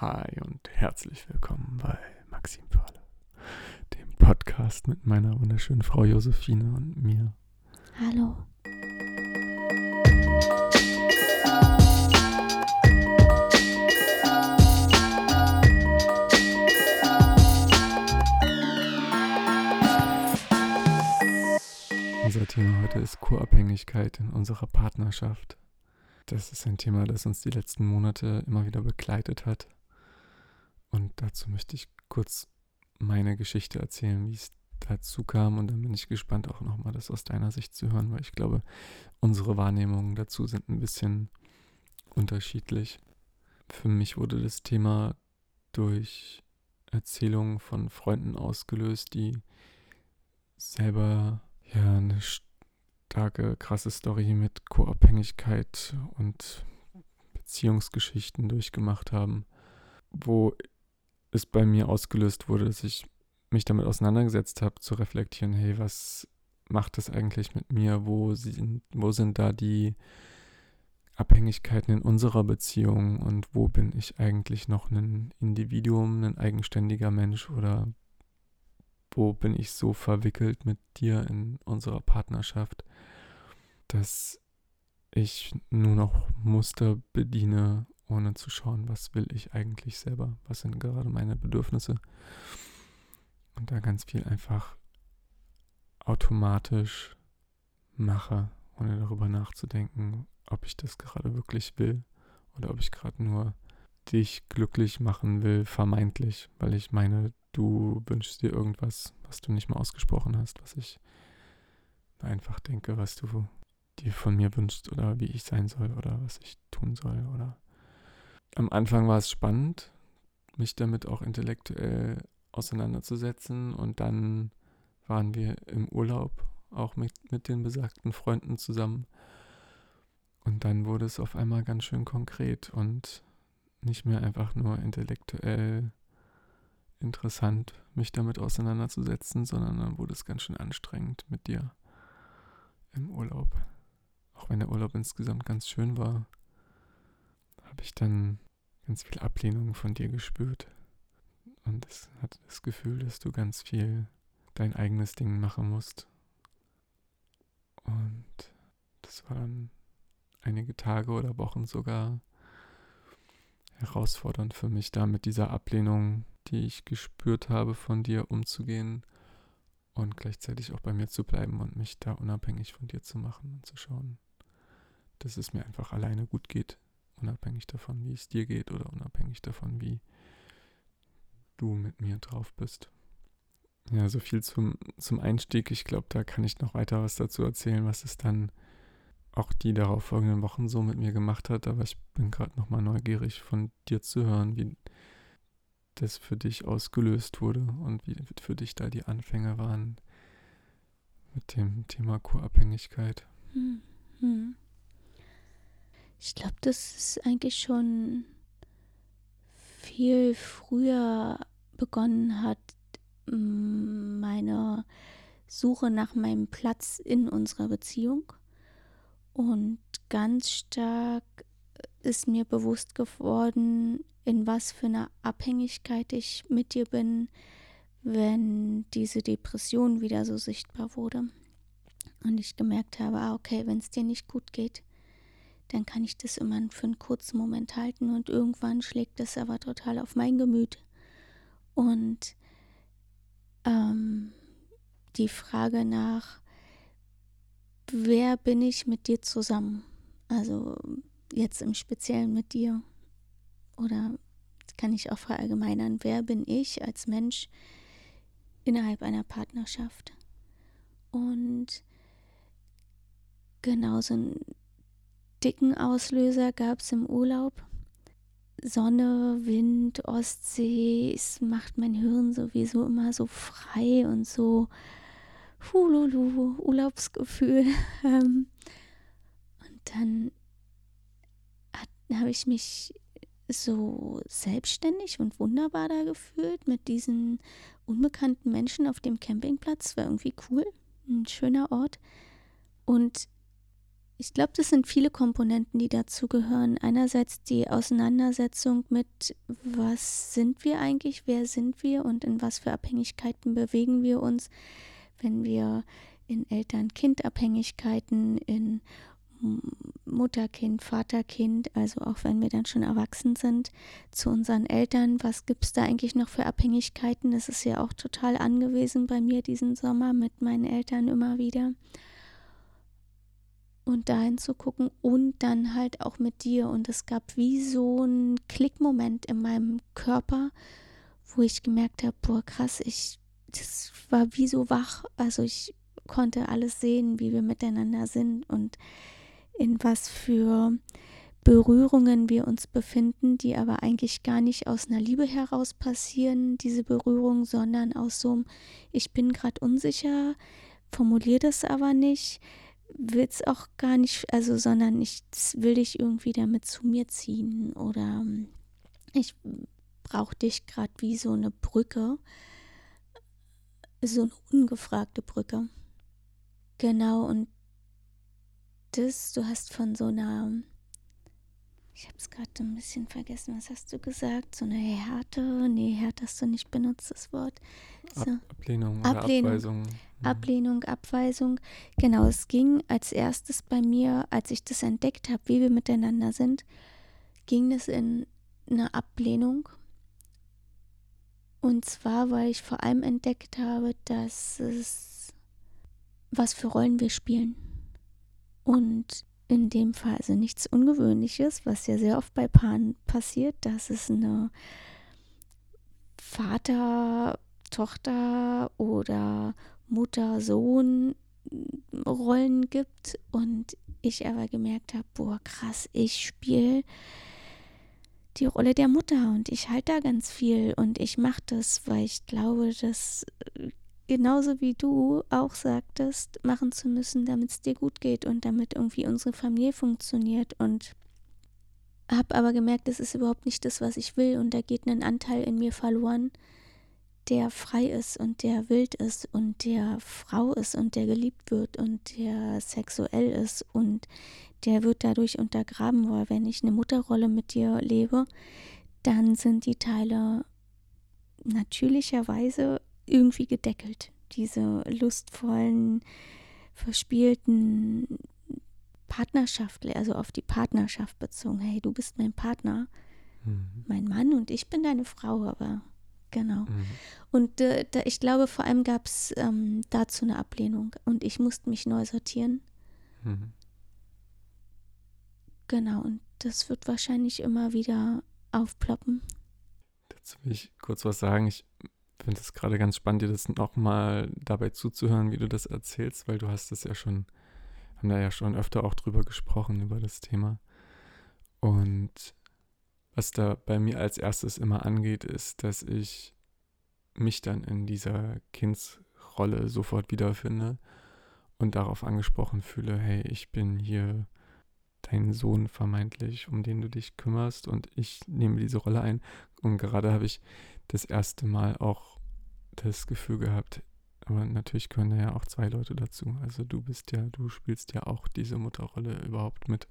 Hi und herzlich willkommen bei Maxim für alle, dem Podcast mit meiner wunderschönen Frau Josephine und mir. Hallo. Unser Thema heute ist Co-Abhängigkeit in unserer Partnerschaft. Das ist ein Thema, das uns die letzten Monate immer wieder begleitet hat. Und dazu möchte ich kurz meine Geschichte erzählen, wie es dazu kam. Und dann bin ich gespannt, auch nochmal das aus deiner Sicht zu hören, weil ich glaube, unsere Wahrnehmungen dazu sind ein bisschen unterschiedlich. Für mich wurde das Thema durch Erzählungen von Freunden ausgelöst, die selber ja eine starke, krasse Story mit Co-Abhängigkeit und Beziehungsgeschichten durchgemacht haben, wo es bei mir ausgelöst wurde, dass ich mich damit auseinandergesetzt habe, zu reflektieren, hey, was macht das eigentlich mit mir? Wo sind, wo sind da die Abhängigkeiten in unserer Beziehung und wo bin ich eigentlich noch ein Individuum, ein eigenständiger Mensch oder wo bin ich so verwickelt mit dir in unserer Partnerschaft, dass ich nur noch Muster bediene, ohne zu schauen, was will ich eigentlich selber, was sind gerade meine Bedürfnisse. Und da ganz viel einfach automatisch mache, ohne darüber nachzudenken, ob ich das gerade wirklich will oder ob ich gerade nur dich glücklich machen will, vermeintlich, weil ich meine, du wünschst dir irgendwas, was du nicht mal ausgesprochen hast, was ich einfach denke, was du dir von mir wünschst oder wie ich sein soll oder was ich tun soll oder am Anfang war es spannend, mich damit auch intellektuell auseinanderzusetzen und dann waren wir im Urlaub auch mit, mit den besagten Freunden zusammen und dann wurde es auf einmal ganz schön konkret und nicht mehr einfach nur intellektuell interessant, mich damit auseinanderzusetzen, sondern dann wurde es ganz schön anstrengend mit dir im Urlaub. Auch wenn der Urlaub insgesamt ganz schön war, habe ich dann ganz viel Ablehnung von dir gespürt. Und es hatte das Gefühl, dass du ganz viel dein eigenes Ding machen musst. Und das waren einige Tage oder Wochen sogar herausfordernd für mich, da mit dieser Ablehnung, die ich gespürt habe, von dir umzugehen und gleichzeitig auch bei mir zu bleiben und mich da unabhängig von dir zu machen und zu schauen, dass es mir einfach alleine gut geht, unabhängig davon, wie es dir geht oder unabhängig davon, wie du mit mir drauf bist. Ja, so viel zum, zum Einstieg. Ich glaube, da kann ich noch weiter was dazu erzählen, was es dann auch die darauf folgenden Wochen so mit mir gemacht hat, aber ich bin gerade nochmal neugierig von dir zu hören, wie das für dich ausgelöst wurde und wie für dich da die Anfänge waren mit dem Thema Co-Abhängigkeit. Hm, hm. Ich glaube, das ist eigentlich schon viel früher begonnen hat, meine Suche nach meinem Platz in unserer Beziehung. Und ganz stark ist mir bewusst geworden, in was für einer Abhängigkeit ich mit dir bin, wenn diese Depression wieder so sichtbar wurde. Und ich gemerkt habe, ah, okay, wenn es dir nicht gut geht, dann kann ich das immer für einen kurzen Moment halten und irgendwann schlägt das aber total auf mein Gemüt. Und ähm, die Frage nach, wer bin ich mit dir zusammen? Also jetzt im Speziellen mit dir. Oder kann ich auch verallgemeinern, wer bin ich als Mensch innerhalb einer Partnerschaft? Und genau so einen dicken Auslöser gab es im Urlaub. Sonne, Wind, Ostsee, es macht mein Hirn sowieso immer so frei und so Hululu, Urlaubsgefühl. Ähm, und dann habe ich mich so selbstständig und wunderbar da gefühlt mit diesen unbekannten Menschen auf dem Campingplatz. War irgendwie cool, ein schöner Ort. Und Ich glaube, das sind viele Komponenten, die dazugehören. Einerseits die Auseinandersetzung mit, was sind wir eigentlich, wer sind wir und in was für Abhängigkeiten bewegen wir uns, wenn wir in Eltern-Kind-Abhängigkeiten, in Mutter-Kind, Vater-Kind, also auch wenn wir dann schon erwachsen sind, zu unseren Eltern, was gibt es da eigentlich noch für Abhängigkeiten? Das ist ja auch total angewiesen bei mir diesen Sommer mit meinen Eltern immer wieder und dahin zu gucken und dann halt auch mit dir. Und es gab wie so ein Klickmoment in meinem Körper, wo ich gemerkt habe, boah, krass, ich, das war wie so wach. Also ich konnte alles sehen, wie wir miteinander sind und in was für Berührungen wir uns befinden, die aber eigentlich gar nicht aus einer Liebe heraus passieren, diese Berührung, sondern aus so einem, ich bin gerade unsicher, formuliere das aber nicht, will es auch gar nicht, also, sondern ich will dich irgendwie damit zu mir ziehen oder ähm, ich brauche dich gerade wie so eine Brücke, so eine ungefragte Brücke. Genau, und das, du hast von so einer ich habe es gerade ein bisschen vergessen. Was hast du gesagt? So eine Härte? Nee, Härte hast du nicht benutzt, das Wort. So. Ab Ablehnung oder Ablehnung. Abweisung. Mhm. Ablehnung, Abweisung. Genau, es ging als erstes bei mir, als ich das entdeckt habe, wie wir miteinander sind, ging es in eine Ablehnung. Und zwar, weil ich vor allem entdeckt habe, dass es, was für Rollen wir spielen. Und in dem Fall also nichts Ungewöhnliches, was ja sehr oft bei Paaren passiert, dass es eine Vater, Tochter oder Mutter, Sohn Rollen gibt und ich aber gemerkt habe, boah, krass, ich spiele die Rolle der Mutter und ich halte da ganz viel und ich mache das, weil ich glaube, dass genauso wie du auch sagtest, machen zu müssen, damit es dir gut geht und damit irgendwie unsere Familie funktioniert. Und habe aber gemerkt, das ist überhaupt nicht das, was ich will. Und da geht ein Anteil in mir verloren, der frei ist und der wild ist und der Frau ist und der geliebt wird und der sexuell ist und der wird dadurch untergraben, weil wenn ich eine Mutterrolle mit dir lebe, dann sind die Teile natürlicherweise irgendwie gedeckelt. Diese lustvollen, verspielten Partnerschaft, also auf die Partnerschaft bezogen. Hey, du bist mein Partner, mhm. mein Mann und ich bin deine Frau, aber genau. Mhm. Und äh, da, ich glaube, vor allem gab es ähm, dazu eine Ablehnung und ich musste mich neu sortieren. Mhm. Genau, und das wird wahrscheinlich immer wieder aufploppen. Dazu will ich kurz was sagen. Ich finde es gerade ganz spannend, dir das nochmal dabei zuzuhören, wie du das erzählst, weil du hast es ja schon, haben da ja schon öfter auch drüber gesprochen, über das Thema. Und was da bei mir als erstes immer angeht, ist, dass ich mich dann in dieser Kindsrolle sofort wiederfinde und darauf angesprochen fühle, hey, ich bin hier dein Sohn vermeintlich, um den du dich kümmerst und ich nehme diese Rolle ein. Und gerade habe ich das erste Mal auch das Gefühl gehabt, aber natürlich können ja auch zwei Leute dazu. Also du bist ja, du spielst ja auch diese Mutterrolle überhaupt mit.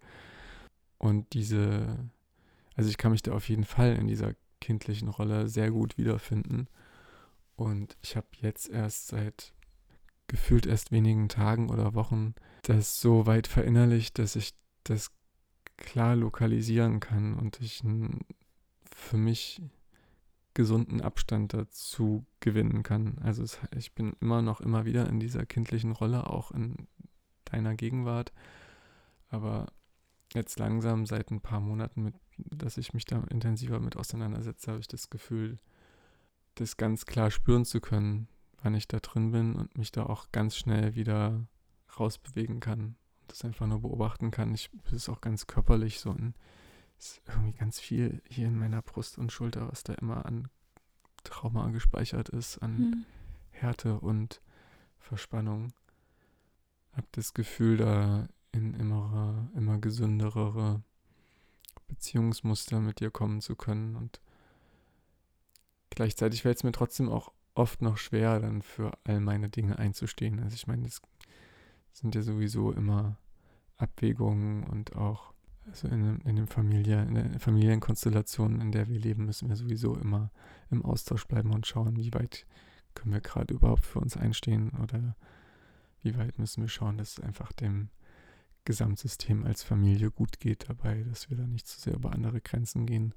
Und diese, also ich kann mich da auf jeden Fall in dieser kindlichen Rolle sehr gut wiederfinden. Und ich habe jetzt erst seit gefühlt erst wenigen Tagen oder Wochen das so weit verinnerlicht, dass ich das klar lokalisieren kann und ich für mich gesunden Abstand dazu gewinnen kann. Also es, ich bin immer noch immer wieder in dieser kindlichen Rolle, auch in deiner Gegenwart. Aber jetzt langsam seit ein paar Monaten, mit, dass ich mich da intensiver mit auseinandersetze, habe ich das Gefühl, das ganz klar spüren zu können, wann ich da drin bin und mich da auch ganz schnell wieder rausbewegen kann und das einfach nur beobachten kann. Ich das ist auch ganz körperlich so ein ist irgendwie ganz viel hier in meiner Brust und Schulter, was da immer an Trauma gespeichert ist, an hm. Härte und Verspannung. Hab das Gefühl, da in immer, immer gesündere Beziehungsmuster mit dir kommen zu können. Und gleichzeitig fällt es mir trotzdem auch oft noch schwer, dann für all meine Dinge einzustehen. Also ich meine, das sind ja sowieso immer Abwägungen und auch also in, in, dem Familie, in der Familienkonstellation, in der wir leben, müssen wir sowieso immer im Austausch bleiben und schauen, wie weit können wir gerade überhaupt für uns einstehen oder wie weit müssen wir schauen, dass es einfach dem Gesamtsystem als Familie gut geht dabei, dass wir da nicht zu sehr über andere Grenzen gehen.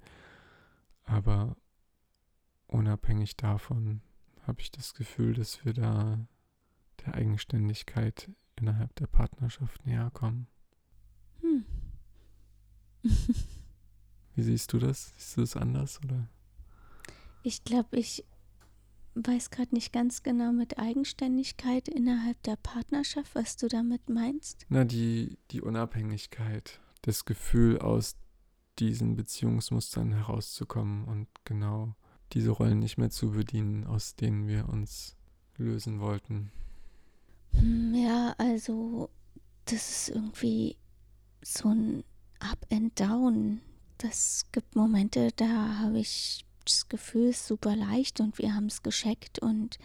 Aber unabhängig davon habe ich das Gefühl, dass wir da der Eigenständigkeit innerhalb der Partnerschaft näher kommen. Hm. Wie siehst du das? Siehst du das anders oder? Ich glaube, ich weiß gerade nicht ganz genau mit Eigenständigkeit innerhalb der Partnerschaft, was du damit meinst. Na, die, die Unabhängigkeit, das Gefühl, aus diesen Beziehungsmustern herauszukommen und genau diese Rollen nicht mehr zu bedienen, aus denen wir uns lösen wollten. Hm, ja, also das ist irgendwie so ein Up and Down. Das gibt Momente, da habe ich das Gefühl, ist super leicht und wir haben es gescheckt und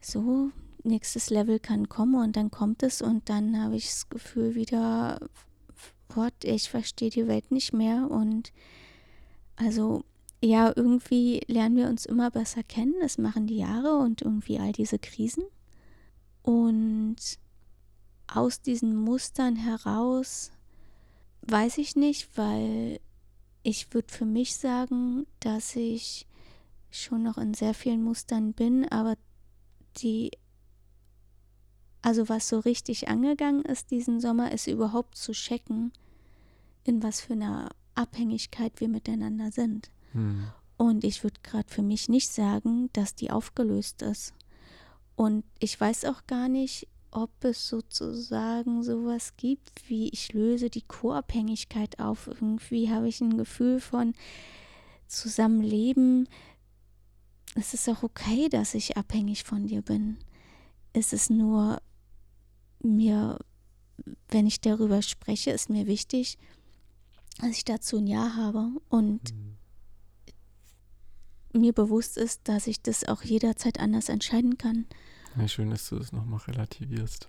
so, nächstes Level kann kommen und dann kommt es und dann habe ich das Gefühl wieder, Gott, ich verstehe die Welt nicht mehr und also ja, irgendwie lernen wir uns immer besser kennen, das machen die Jahre und irgendwie all diese Krisen und aus diesen Mustern heraus weiß ich nicht, weil ich würde für mich sagen, dass ich schon noch in sehr vielen Mustern bin, aber die, also was so richtig angegangen ist diesen Sommer, ist überhaupt zu checken, in was für einer Abhängigkeit wir miteinander sind. Hm. Und ich würde gerade für mich nicht sagen, dass die aufgelöst ist. Und ich weiß auch gar nicht, ob es sozusagen sowas gibt wie ich löse die Co-Abhängigkeit auf. Irgendwie habe ich ein Gefühl von Zusammenleben. Es ist auch okay, dass ich abhängig von dir bin. Es ist nur mir, wenn ich darüber spreche, ist mir wichtig, dass ich dazu ein Ja habe und mhm. mir bewusst ist, dass ich das auch jederzeit anders entscheiden kann. Ja, schön, dass du das nochmal relativierst.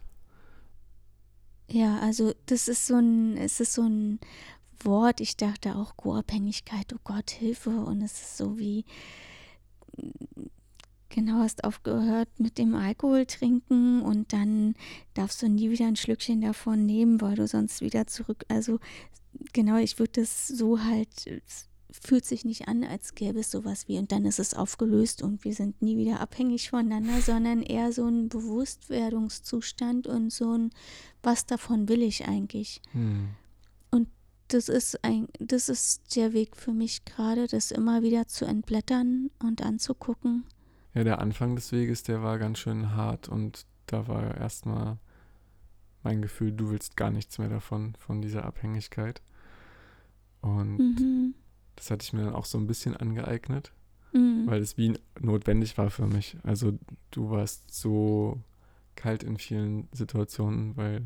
Ja, also das ist so ein, es ist so ein Wort, ich dachte auch Co-Abhängigkeit, oh Gott, Hilfe. Und es ist so wie, genau, hast aufgehört mit dem Alkohol trinken und dann darfst du nie wieder ein Schlückchen davon nehmen, weil du sonst wieder zurück, also genau, ich würde das so halt fühlt sich nicht an, als gäbe es sowas wie und dann ist es aufgelöst und wir sind nie wieder abhängig voneinander, sondern eher so ein Bewusstwerdungszustand und so ein, was davon will ich eigentlich. Hm. Und das ist ein, das ist der Weg für mich gerade, das immer wieder zu entblättern und anzugucken. Ja, der Anfang des Weges, der war ganz schön hart und da war erstmal mein Gefühl, du willst gar nichts mehr davon, von dieser Abhängigkeit. Und mhm das hatte ich mir dann auch so ein bisschen angeeignet, mhm. weil es wie notwendig war für mich. Also du warst so kalt in vielen Situationen, weil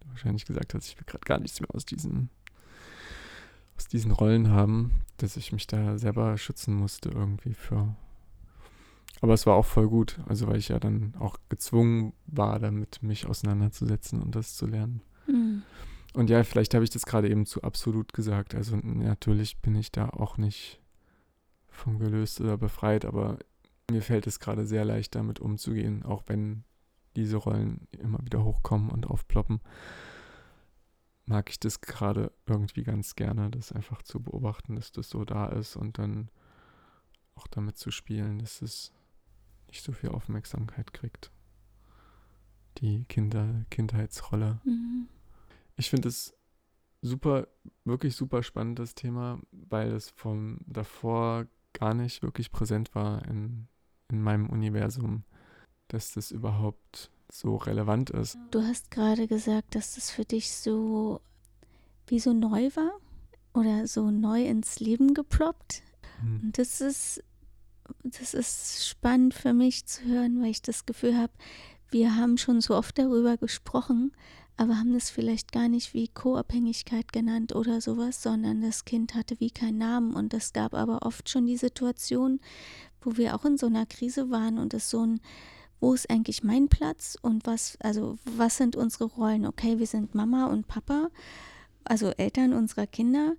du wahrscheinlich gesagt hast, ich will gerade gar nichts mehr aus diesen, aus diesen Rollen haben, dass ich mich da selber schützen musste irgendwie für. Aber es war auch voll gut, also weil ich ja dann auch gezwungen war, damit mich auseinanderzusetzen und das zu lernen. Mhm. Und ja, vielleicht habe ich das gerade eben zu absolut gesagt. Also natürlich bin ich da auch nicht von gelöst oder befreit, aber mir fällt es gerade sehr leicht, damit umzugehen, auch wenn diese Rollen immer wieder hochkommen und aufploppen. Mag ich das gerade irgendwie ganz gerne, das einfach zu beobachten, dass das so da ist und dann auch damit zu spielen, dass es nicht so viel Aufmerksamkeit kriegt. Die Kinder, Kindheitsrolle. Mhm. Ich finde es super, wirklich super spannendes Thema, weil es vom davor gar nicht wirklich präsent war in, in meinem Universum, dass das überhaupt so relevant ist. Du hast gerade gesagt, dass das für dich so wie so neu war oder so neu ins Leben geploppt. Hm. Und das ist, das ist spannend für mich zu hören, weil ich das Gefühl habe, wir haben schon so oft darüber gesprochen, aber haben das vielleicht gar nicht wie Co-Abhängigkeit genannt oder sowas, sondern das Kind hatte wie keinen Namen und es gab aber oft schon die Situation, wo wir auch in so einer Krise waren und es so ein wo ist eigentlich mein Platz und was, also was sind unsere Rollen? Okay, wir sind Mama und Papa, also Eltern unserer Kinder.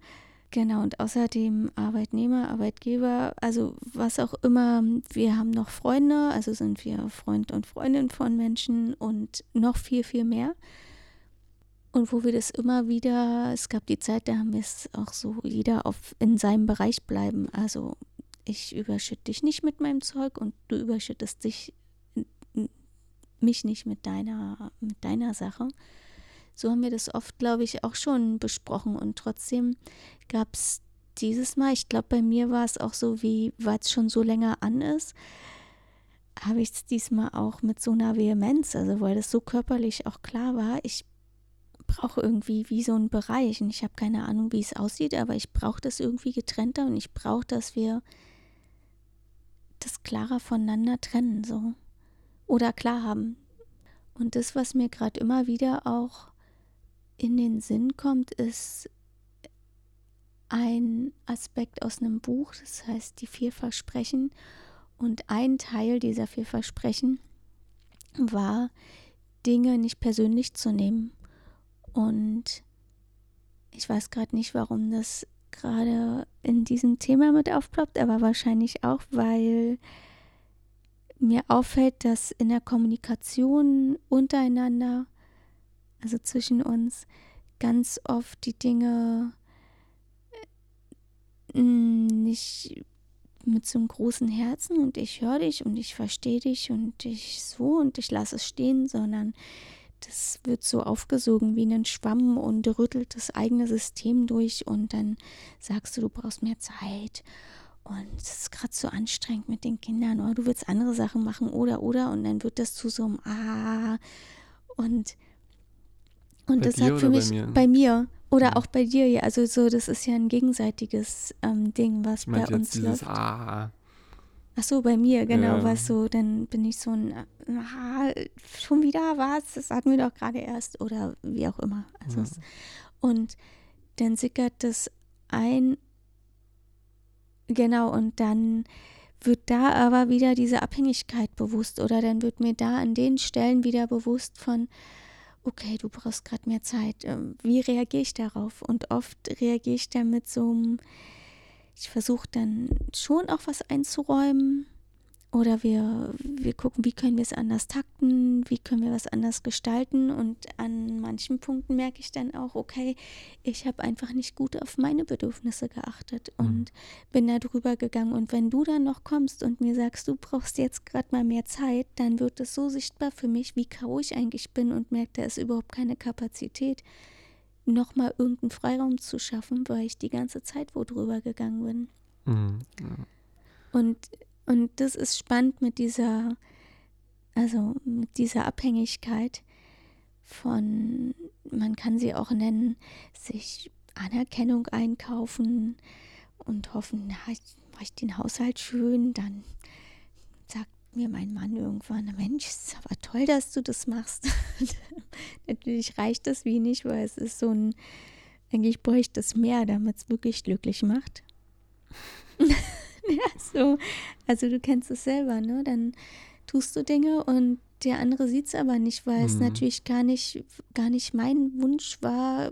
Genau, und außerdem Arbeitnehmer, Arbeitgeber, also was auch immer. Wir haben noch Freunde, also sind wir Freund und Freundin von Menschen und noch viel, viel mehr. Und wo wir das immer wieder, es gab die Zeit, da haben wir es auch so jeder auf, in seinem Bereich bleiben. Also ich überschütte dich nicht mit meinem Zeug und du überschüttest dich, mich nicht mit deiner, mit deiner Sache. So haben wir das oft, glaube ich, auch schon besprochen. Und trotzdem gab es dieses Mal, ich glaube, bei mir war es auch so, wie, weil es schon so länger an ist, habe ich es diesmal auch mit so einer Vehemenz, also weil das so körperlich auch klar war, ich brauche irgendwie wie so einen Bereich und ich habe keine Ahnung, wie es aussieht, aber ich brauche das irgendwie getrennter und ich brauche, dass wir das klarer voneinander trennen, so. Oder klar haben. Und das, was mir gerade immer wieder auch in den Sinn kommt, ist ein Aspekt aus einem Buch, das heißt die vier Versprechen. Und ein Teil dieser vier Versprechen war, Dinge nicht persönlich zu nehmen. Und ich weiß gerade nicht, warum das gerade in diesem Thema mit aufploppt, aber wahrscheinlich auch, weil mir auffällt, dass in der Kommunikation untereinander also zwischen uns, ganz oft die Dinge äh, nicht mit so einem großen Herzen und ich höre dich und ich verstehe dich und ich so und ich lasse es stehen, sondern das wird so aufgesogen wie ein Schwamm und rüttelt das eigene System durch und dann sagst du, du brauchst mehr Zeit und es ist gerade so anstrengend mit den Kindern oder du willst andere Sachen machen oder oder und dann wird das zu so einem Ah und und bei das hat für mich bei mir? bei mir oder ja. auch bei dir, ja, also so, das ist ja ein gegenseitiges ähm, Ding, was bei uns dieses läuft. Ah. Ach so, bei mir, genau, ja. was so, dann bin ich so ein, ah, schon wieder was, das hatten wir doch gerade erst oder wie auch immer. Also ja. es, und dann sickert das ein, genau, und dann wird da aber wieder diese Abhängigkeit bewusst oder dann wird mir da an den Stellen wieder bewusst von, okay, du brauchst gerade mehr Zeit. Ähm, wie reagiere ich darauf? Und oft reagiere ich dann mit so einem, ich versuche dann schon auch was einzuräumen, oder wir, wir gucken, wie können wir es anders takten, wie können wir was anders gestalten. Und an manchen Punkten merke ich dann auch, okay, ich habe einfach nicht gut auf meine Bedürfnisse geachtet mhm. und bin da drüber gegangen. Und wenn du dann noch kommst und mir sagst, du brauchst jetzt gerade mal mehr Zeit, dann wird es so sichtbar für mich, wie K.O. ich eigentlich bin und merke, da ist überhaupt keine Kapazität, nochmal irgendeinen Freiraum zu schaffen, weil ich die ganze Zeit wo drüber gegangen bin. Mhm. Ja. Und und das ist spannend mit dieser, also mit dieser Abhängigkeit von, man kann sie auch nennen, sich Anerkennung einkaufen und hoffen, na, ich mache ich den Haushalt schön, dann sagt mir mein Mann irgendwann, Mensch, ist aber toll, dass du das machst. Natürlich reicht das wenig, weil es ist so ein, eigentlich bräuchte es mehr, damit es wirklich glücklich macht. ja, so. Also du kennst es selber, ne? Dann tust du Dinge und der andere sieht es aber nicht, weil mhm. es natürlich gar nicht, gar nicht mein Wunsch war,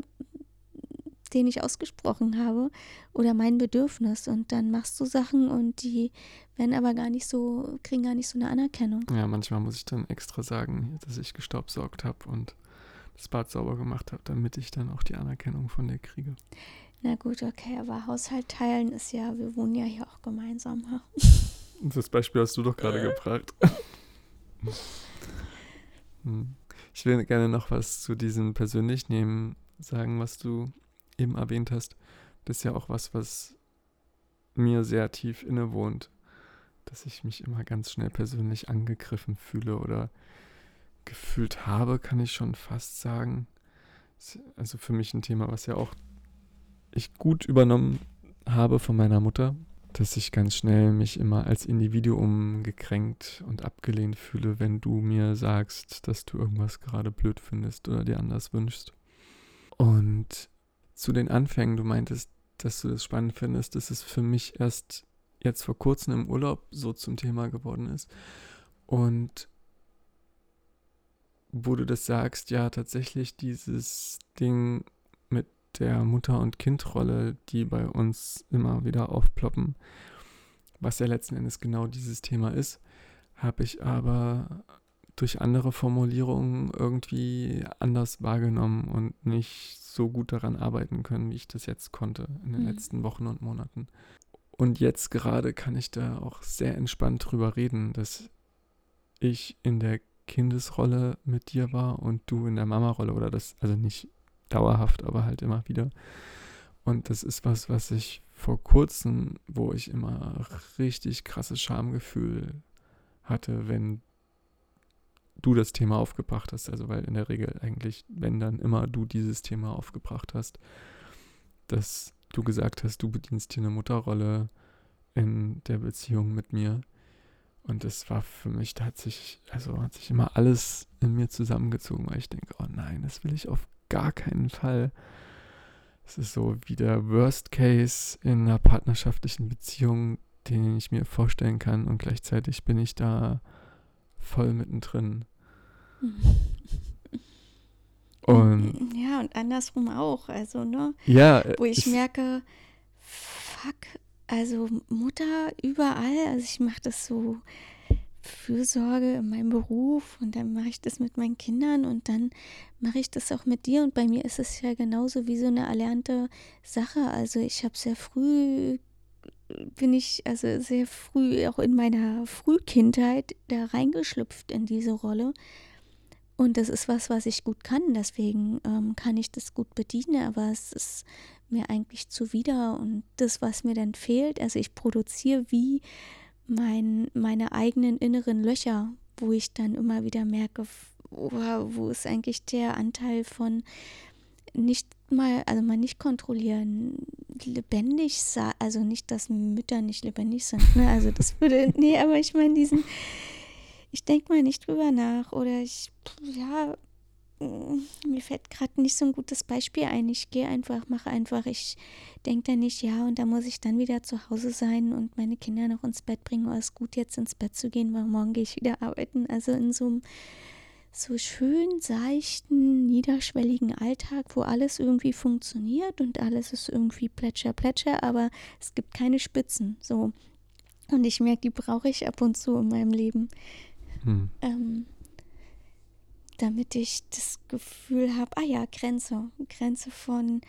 den ich ausgesprochen habe oder mein Bedürfnis. Und dann machst du Sachen und die werden aber gar nicht so, kriegen gar nicht so eine Anerkennung. Ja, manchmal muss ich dann extra sagen, dass ich gestaubsaugt habe und das Bad sauber gemacht habe, damit ich dann auch die Anerkennung von dir kriege. Na gut, okay, aber Haushalt teilen ist ja, wir wohnen ja hier auch gemeinsam. Ha? Das Beispiel hast du doch gerade gebracht. Hm. Ich will gerne noch was zu diesem persönlich nehmen sagen, was du eben erwähnt hast. Das ist ja auch was, was mir sehr tief innewohnt, dass ich mich immer ganz schnell persönlich angegriffen fühle oder gefühlt habe, kann ich schon fast sagen. Also für mich ein Thema, was ja auch ich gut übernommen habe von meiner Mutter, dass ich ganz schnell mich immer als Individuum gekränkt und abgelehnt fühle, wenn du mir sagst, dass du irgendwas gerade blöd findest oder dir anders wünschst. Und zu den Anfängen, du meintest, dass du das spannend findest, dass es für mich erst jetzt vor kurzem im Urlaub so zum Thema geworden ist. Und wo du das sagst, ja, tatsächlich dieses Ding mit der Mutter- und Kindrolle, die bei uns immer wieder aufploppen, was ja letzten Endes genau dieses Thema ist, habe ich aber durch andere Formulierungen irgendwie anders wahrgenommen und nicht so gut daran arbeiten können, wie ich das jetzt konnte in den mhm. letzten Wochen und Monaten. Und jetzt gerade kann ich da auch sehr entspannt drüber reden, dass ich in der Kindesrolle mit dir war und du in der Mama-Rolle oder das, also nicht dauerhaft, aber halt immer wieder. Und das ist was, was ich vor kurzem, wo ich immer richtig krasses Schamgefühl hatte, wenn du das Thema aufgebracht hast. Also weil in der Regel eigentlich, wenn dann immer du dieses Thema aufgebracht hast, dass du gesagt hast, du bedienst hier eine Mutterrolle in der Beziehung mit mir. Und das war für mich, da hat sich, also hat sich immer alles in mir zusammengezogen, weil ich denke, oh nein, das will ich auf gar keinen Fall. Es ist so wie der Worst Case in einer partnerschaftlichen Beziehung, den ich mir vorstellen kann. Und gleichzeitig bin ich da voll mittendrin. Und ja, und andersrum auch. Also, ne? Ja. Wo ich merke, fuck, also Mutter überall. Also ich mache das so Fürsorge in meinem Beruf und dann mache ich das mit meinen Kindern und dann mache ich das auch mit dir. Und bei mir ist es ja genauso wie so eine erlernte Sache. Also ich habe sehr früh bin ich also sehr früh, auch in meiner Frühkindheit, da reingeschlüpft in diese Rolle und das ist was, was ich gut kann. Deswegen ähm, kann ich das gut bedienen, aber es ist mir eigentlich zuwider. Und das, was mir dann fehlt, also ich produziere wie mein, meine eigenen inneren Löcher, wo ich dann immer wieder merke, wow, wo ist eigentlich der Anteil von nicht mal, also mal nicht kontrollieren, lebendig sein, also nicht, dass Mütter nicht lebendig sind, ne? Also das würde, nee, aber ich meine diesen ich denke mal nicht drüber nach oder ich, ja, mm, mir fällt gerade nicht so ein gutes Beispiel ein. Ich gehe einfach, mache einfach, ich denke da nicht, ja, und da muss ich dann wieder zu Hause sein und meine Kinder noch ins Bett bringen. Oh, ist gut, jetzt ins Bett zu gehen, weil morgen gehe ich wieder arbeiten. Also in so einem so schön seichten, niederschwelligen Alltag, wo alles irgendwie funktioniert und alles ist irgendwie plätscher, plätscher, aber es gibt keine Spitzen. So. Und ich merke, die brauche ich ab und zu in meinem Leben. Hm. Ähm, damit ich das Gefühl habe, ah ja, Grenze, Grenze von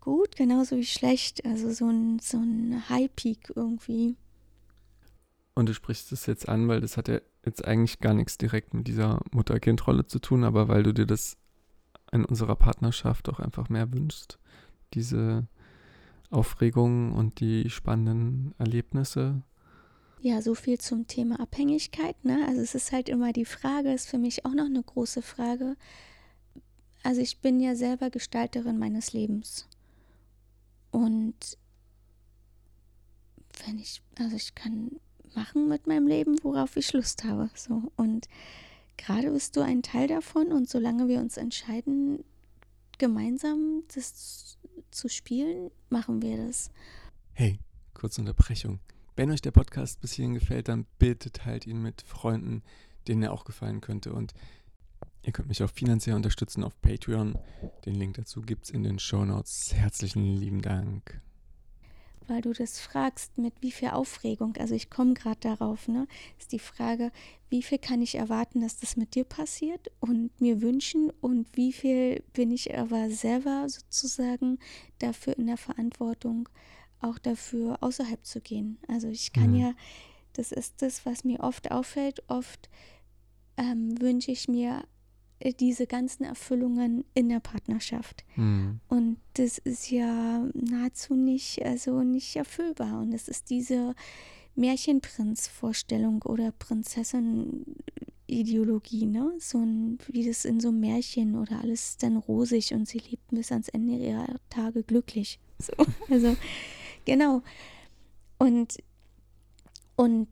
gut genauso wie schlecht, also so ein, so ein High-Peak irgendwie. Und du sprichst es jetzt an, weil das hat ja jetzt eigentlich gar nichts direkt mit dieser Mutter-Kind-Rolle zu tun, aber weil du dir das in unserer Partnerschaft auch einfach mehr wünschst, diese Aufregungen und die spannenden Erlebnisse ja, so viel zum Thema Abhängigkeit. Ne? Also es ist halt immer die Frage, ist für mich auch noch eine große Frage. Also ich bin ja selber Gestalterin meines Lebens. Und wenn ich, also ich kann machen mit meinem Leben, worauf ich Lust habe. So. Und gerade bist du ein Teil davon und solange wir uns entscheiden, gemeinsam das zu spielen, machen wir das. Hey, kurze Unterbrechung. Wenn euch der Podcast bis hierhin gefällt, dann bitte teilt ihn mit Freunden, denen er auch gefallen könnte. Und ihr könnt mich auch finanziell unterstützen auf Patreon. Den Link dazu gibt es in den Show Notes. Herzlichen lieben Dank. Weil du das fragst, mit wie viel Aufregung, also ich komme gerade darauf, ne, ist die Frage, wie viel kann ich erwarten, dass das mit dir passiert und mir wünschen und wie viel bin ich aber selber sozusagen dafür in der Verantwortung, auch dafür außerhalb zu gehen. Also ich kann mhm. ja, das ist das, was mir oft auffällt, oft ähm, wünsche ich mir diese ganzen Erfüllungen in der Partnerschaft. Mhm. Und das ist ja nahezu nicht, also nicht erfüllbar. Und es ist diese Märchenprinz-Vorstellung oder Prinzessin-Ideologie, ne? So ein, wie das in so einem Märchen oder alles ist dann rosig und sie lebt bis ans Ende ihrer Tage glücklich. So, also Genau. Und, und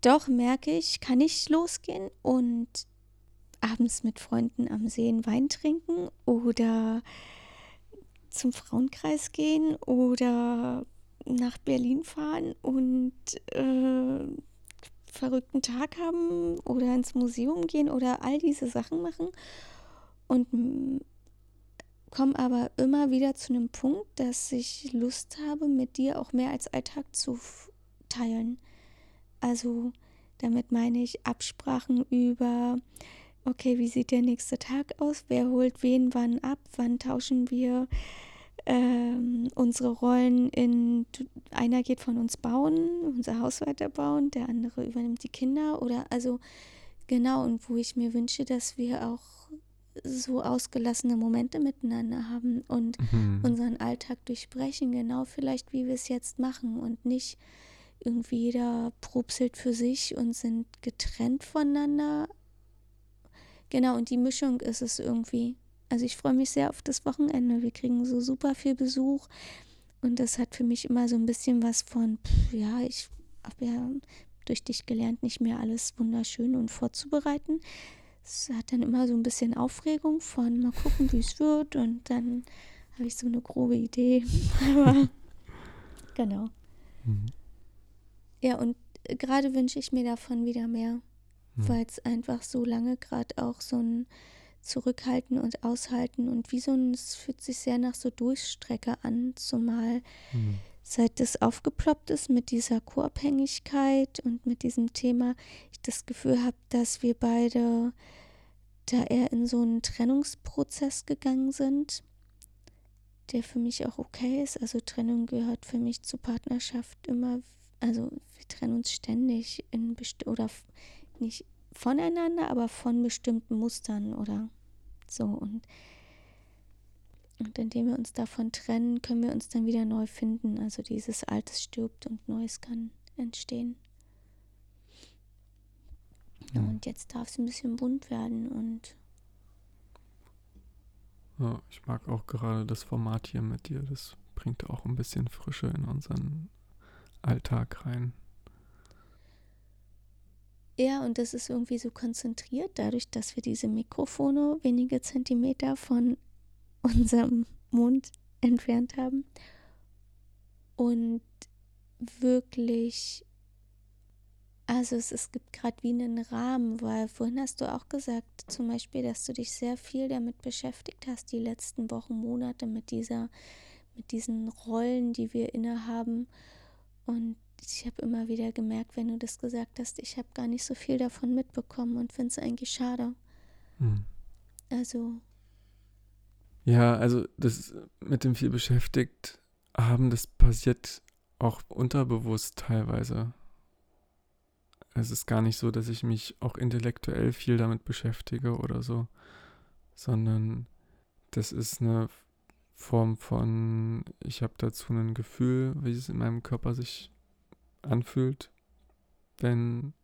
doch merke ich, kann ich losgehen und abends mit Freunden am See Wein trinken oder zum Frauenkreis gehen oder nach Berlin fahren und äh, verrückten Tag haben oder ins Museum gehen oder all diese Sachen machen und komme aber immer wieder zu einem Punkt, dass ich Lust habe, mit dir auch mehr als Alltag zu teilen. Also damit meine ich Absprachen über, okay, wie sieht der nächste Tag aus? Wer holt wen wann ab? Wann tauschen wir ähm, unsere Rollen in, einer geht von uns bauen, unser Haus weiterbauen, der andere übernimmt die Kinder oder also genau und wo ich mir wünsche, dass wir auch so ausgelassene Momente miteinander haben und mhm. unseren Alltag durchbrechen, genau vielleicht wie wir es jetzt machen und nicht irgendwie jeder propselt für sich und sind getrennt voneinander. Genau, und die Mischung ist es irgendwie. Also ich freue mich sehr auf das Wochenende. Wir kriegen so super viel Besuch. Und das hat für mich immer so ein bisschen was von, pff, ja, ich habe ja durch dich gelernt, nicht mehr alles wunderschön und vorzubereiten. Es hat dann immer so ein bisschen Aufregung von mal gucken, wie es wird. Und dann habe ich so eine grobe Idee. Aber genau. Mhm. Ja, und gerade wünsche ich mir davon wieder mehr, mhm. weil es einfach so lange gerade auch so ein Zurückhalten und Aushalten und wie so ein, es fühlt sich sehr nach so Durchstrecke an, zumal mhm. seit das aufgeploppt ist mit dieser Co-Abhängigkeit und mit diesem Thema, ich das Gefühl habe, dass wir beide da eher in so einen Trennungsprozess gegangen sind, der für mich auch okay ist. Also Trennung gehört für mich zur Partnerschaft immer, also wir trennen uns ständig in best oder nicht voneinander, aber von bestimmten Mustern oder so. Und, und indem wir uns davon trennen, können wir uns dann wieder neu finden. Also dieses Altes stirbt und Neues kann entstehen. Ja, und jetzt darf es ein bisschen bunt werden und ja, ich mag auch gerade das Format hier mit dir. Das bringt auch ein bisschen Frische in unseren Alltag rein. Ja, und das ist irgendwie so konzentriert, dadurch, dass wir diese Mikrofone wenige Zentimeter von unserem Mund entfernt haben. Und wirklich, also es, es gibt gerade wie einen Rahmen, weil vorhin hast du auch gesagt, zum Beispiel, dass du dich sehr viel damit beschäftigt hast, die letzten Wochen, Monate mit dieser, mit diesen Rollen, die wir innehaben. Und ich habe immer wieder gemerkt, wenn du das gesagt hast, ich habe gar nicht so viel davon mitbekommen und finde es eigentlich schade. Hm. Also. Ja, also das mit dem viel beschäftigt haben, das passiert auch unterbewusst teilweise. Es ist gar nicht so, dass ich mich auch intellektuell viel damit beschäftige oder so, sondern das ist eine Form von, ich habe dazu ein Gefühl, wie es in meinem Körper sich anfühlt, wenn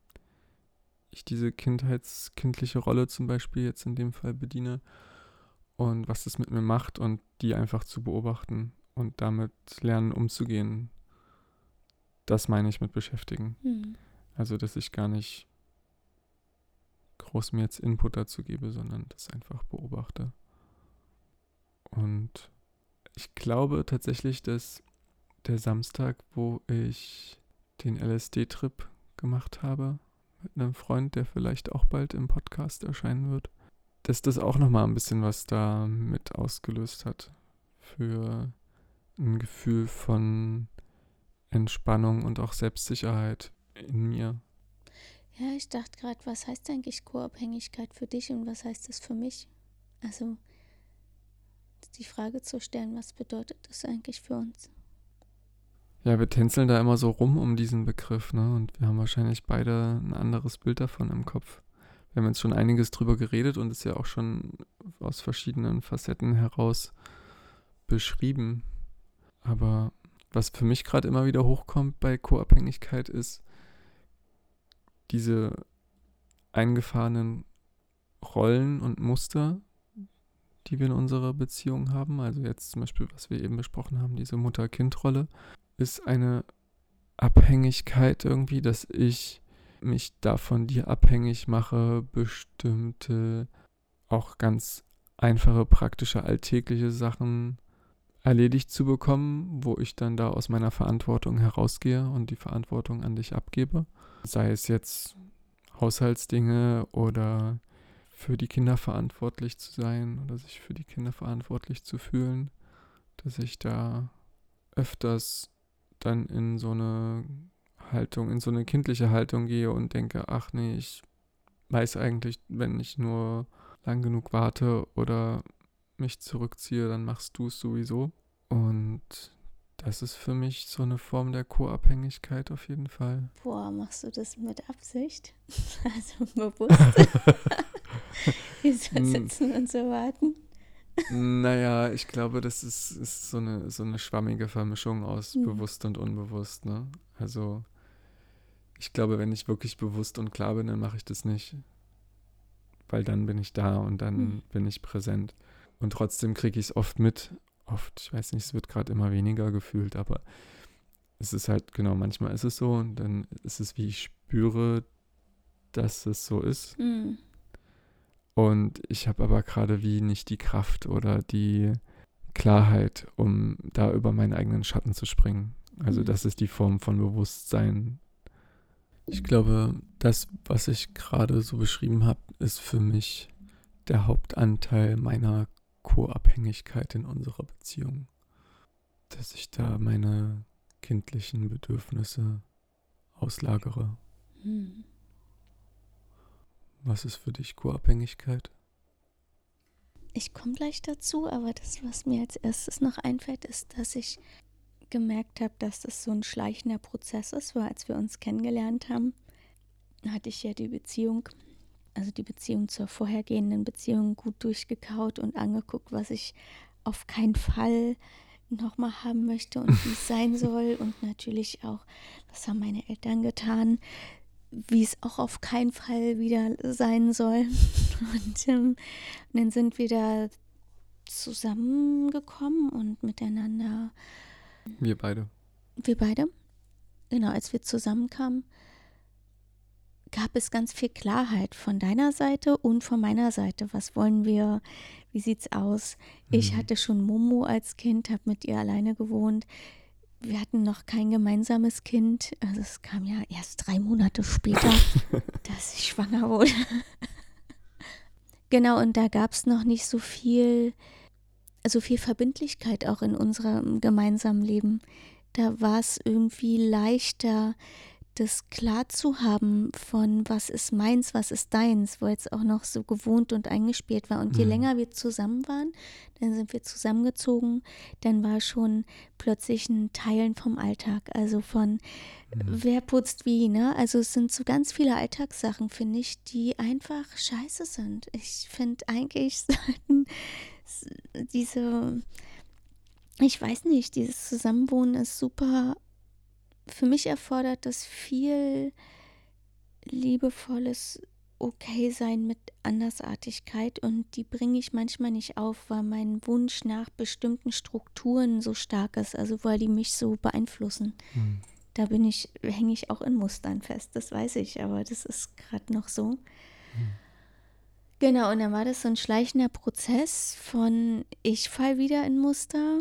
ich diese kindheitskindliche Rolle zum Beispiel jetzt in dem Fall bediene und was das mit mir macht und die einfach zu beobachten und damit lernen umzugehen. Das meine ich mit beschäftigen. Mhm. Also, dass ich gar nicht groß mir jetzt Input dazu gebe, sondern das einfach beobachte. Und ich glaube tatsächlich, dass der Samstag, wo ich den LSD-Trip gemacht habe mit einem Freund, der vielleicht auch bald im Podcast erscheinen wird, dass das auch nochmal ein bisschen was da mit ausgelöst hat für ein Gefühl von Entspannung und auch Selbstsicherheit in mir. Ja, ich dachte gerade, was heißt eigentlich Co-Abhängigkeit für dich und was heißt das für mich? Also die Frage zu stellen, was bedeutet das eigentlich für uns? Ja, wir tänzeln da immer so rum um diesen Begriff, ne? Und wir haben wahrscheinlich beide ein anderes Bild davon im Kopf. Wir haben jetzt schon einiges drüber geredet und es ja auch schon aus verschiedenen Facetten heraus beschrieben. Aber was für mich gerade immer wieder hochkommt bei Co-Abhängigkeit ist diese eingefahrenen Rollen und Muster, die wir in unserer Beziehung haben. Also jetzt zum Beispiel, was wir eben besprochen haben, diese Mutter-Kind-Rolle ist eine Abhängigkeit irgendwie, dass ich mich davon dir abhängig mache, bestimmte auch ganz einfache, praktische, alltägliche Sachen erledigt zu bekommen, wo ich dann da aus meiner Verantwortung herausgehe und die Verantwortung an dich abgebe. Sei es jetzt Haushaltsdinge oder für die Kinder verantwortlich zu sein oder sich für die Kinder verantwortlich zu fühlen, dass ich da öfters dann in so eine Haltung, in so eine kindliche Haltung gehe und denke, ach nee, ich weiß eigentlich, wenn ich nur lang genug warte oder mich zurückziehe, dann machst du es sowieso. Und das ist für mich so eine Form der Co-Abhängigkeit auf jeden Fall. Boah, machst du das mit Absicht? Also bewusst? Wieso sitzen und so warten? Naja, ich glaube, das ist, ist so, eine, so eine schwammige Vermischung aus Mhm. bewusst und unbewusst. Ne? Also ich glaube, wenn ich wirklich bewusst und klar bin, dann mache ich das nicht. Weil dann bin ich da und dann Mhm. bin ich präsent. Und trotzdem kriege ich es oft mit. Oft, ich weiß nicht, es wird gerade immer weniger gefühlt, aber es ist halt, genau, manchmal ist es so und dann ist es, wie ich spüre, dass es so ist. Mhm. Und ich habe aber gerade wie nicht die Kraft oder die Klarheit, um da über meinen eigenen Schatten zu springen. Also Mhm. das ist die Form von Bewusstsein. Ich glaube, das, was ich gerade so beschrieben habe, ist für mich der Hauptanteil meiner Co-Abhängigkeit in unserer Beziehung. Dass ich da meine kindlichen Bedürfnisse auslagere. Mhm. Was ist für dich Co-Abhängigkeit? Ich komme gleich dazu, aber das, was mir als erstes noch einfällt, ist, dass ich gemerkt habe, dass das so ein schleichender Prozess ist, weil als wir uns kennengelernt haben, hatte ich ja die Beziehung, also die Beziehung zur vorhergehenden Beziehung gut durchgekaut und angeguckt, was ich auf keinen Fall nochmal haben möchte und wie es sein soll und natürlich auch, was haben meine Eltern getan, wie es auch auf keinen Fall wieder sein soll. Und, ähm, und dann sind wir da zusammengekommen und miteinander, Wir beide. wir beide, genau, als wir zusammenkamen, gab es ganz viel Klarheit von deiner Seite und von meiner Seite. Was wollen wir? Wie sieht's aus? Ich Mhm. hatte schon Momo als Kind, habe mit ihr alleine gewohnt. Wir hatten noch kein gemeinsames Kind. Also es kam ja erst drei Monate später, dass ich schwanger wurde. genau, und da gab es noch nicht so viel, so viel Verbindlichkeit auch in unserem gemeinsamen Leben. Da war es irgendwie leichter, das klar zu haben von was ist meins, was ist deins, wo jetzt auch noch so gewohnt und eingespielt war. Und je Mhm. länger wir zusammen waren, dann sind wir zusammengezogen, dann war schon plötzlich ein Teilen vom Alltag, also von Mhm. wer putzt wie, ne? Also es sind so ganz viele Alltagssachen, finde ich, die einfach scheiße sind. Ich finde eigentlich sollten diese, ich weiß nicht, dieses Zusammenwohnen ist super für mich erfordert das viel liebevolles Okay-Sein mit Andersartigkeit und die bringe ich manchmal nicht auf, weil mein Wunsch nach bestimmten Strukturen so stark ist, also weil die mich so beeinflussen. Mhm. Da bin ich, hänge ich auch in Mustern fest, das weiß ich, aber das ist gerade noch so. Genau, und dann war das so ein schleichender Prozess von ich fall wieder in Muster,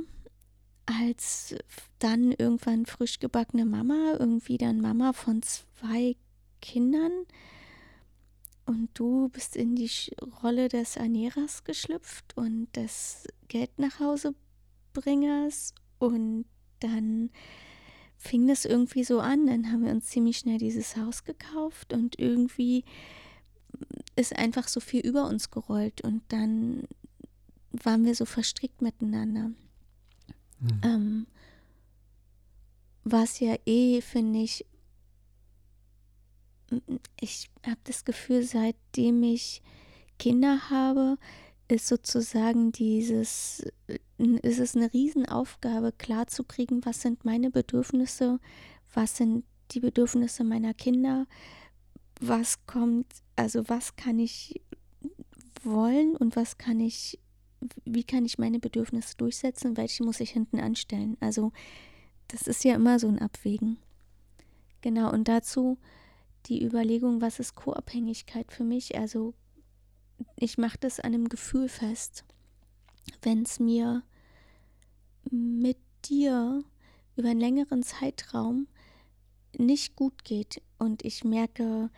als dann irgendwann frisch gebackene Mama, irgendwie dann Mama von zwei Kindern. Und du bist in die Rolle des Ernährers geschlüpft und des Geld nach Hause bringers. Und dann fing das irgendwie so an. Dann haben wir uns ziemlich schnell dieses Haus gekauft und irgendwie ist einfach so viel über uns gerollt. Und dann waren wir so verstrickt miteinander. Mhm. Ähm, was ja eh, finde ich, ich habe das Gefühl, seitdem ich Kinder habe, ist sozusagen dieses, ist es eine Riesenaufgabe, klarzukriegen, was sind meine Bedürfnisse, was sind die Bedürfnisse meiner Kinder, was kommt, also was kann ich wollen und was kann ich, wie kann ich meine Bedürfnisse durchsetzen, welche muss ich hinten anstellen. Also das ist ja immer so ein Abwägen. Genau, und dazu die Überlegung, was ist Co-Abhängigkeit für mich? Also ich mache das an einem Gefühl fest. Wenn es mir, mit dir über einen längeren Zeitraum nicht gut geht und ich merke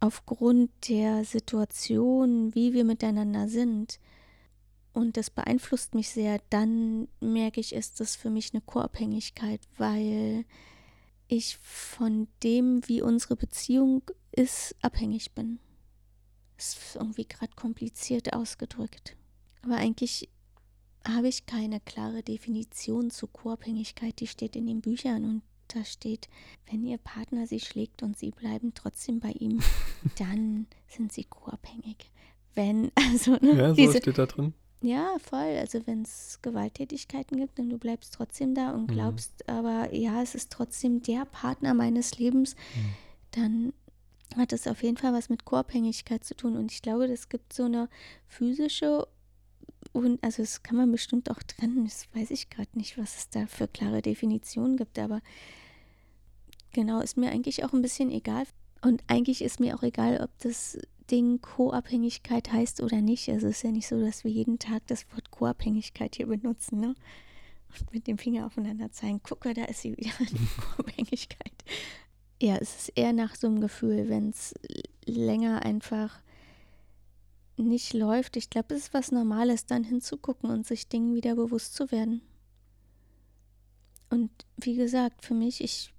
aufgrund der Situation, wie wir miteinander sind, und das beeinflusst mich sehr, dann merke ich, ist das für mich eine Co-Abhängigkeit, weil ich von dem, wie unsere Beziehung ist, abhängig bin. Ist irgendwie gerade kompliziert ausgedrückt. Aber eigentlich habe ich keine klare Definition zu Co-Abhängigkeit, die steht in den Büchern und da steht, wenn ihr Partner sie schlägt und sie bleiben trotzdem bei ihm, dann sind sie co-abhängig. Wenn, also, ne, ja, so diese, steht da drin. Ja, voll. Also wenn es Gewalttätigkeiten gibt und du bleibst trotzdem da und mhm. glaubst, mhm. aber ja, es ist trotzdem der Partner meines Lebens, mhm. dann hat es auf jeden Fall was mit Co-Abhängigkeit zu tun. Und ich glaube, es gibt so eine physische und also das kann man bestimmt auch trennen. Das weiß ich gerade nicht, was es da für klare Definitionen gibt, aber genau, ist mir eigentlich auch ein bisschen egal. Und eigentlich ist mir auch egal, ob das Ding Co-Abhängigkeit heißt oder nicht. Also es ist ja nicht so, dass wir jeden Tag das Wort Co-Abhängigkeit hier benutzen, ne? Und mit dem Finger aufeinander zeigen, gucke, da ist sie wieder, die Co-Abhängigkeit. Ja, es ist eher nach so einem Gefühl, wenn es länger einfach nicht läuft. Ich glaube, es ist was Normales, dann hinzugucken und sich Dingen wieder bewusst zu werden. Und wie gesagt, für mich, ich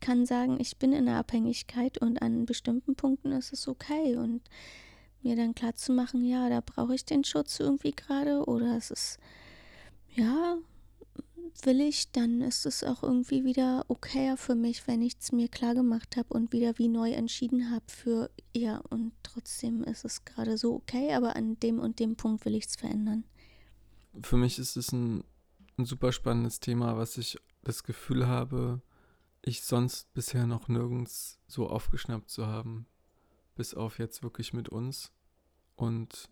kann sagen, ich bin in der Abhängigkeit und an bestimmten Punkten ist es okay. Und mir dann klar zu machen, ja, da brauche ich den Schutz irgendwie gerade oder es ist, ja, will ich, dann ist es auch irgendwie wieder okayer für mich, wenn ich es mir klar gemacht habe und wieder wie neu entschieden habe für ja und trotzdem ist es gerade so okay, aber an dem und dem Punkt will ich es verändern. Für mich ist es ein, ein super spannendes Thema, was ich das Gefühl habe, ich sonst bisher noch nirgends so aufgeschnappt zu haben, bis auf jetzt wirklich mit uns und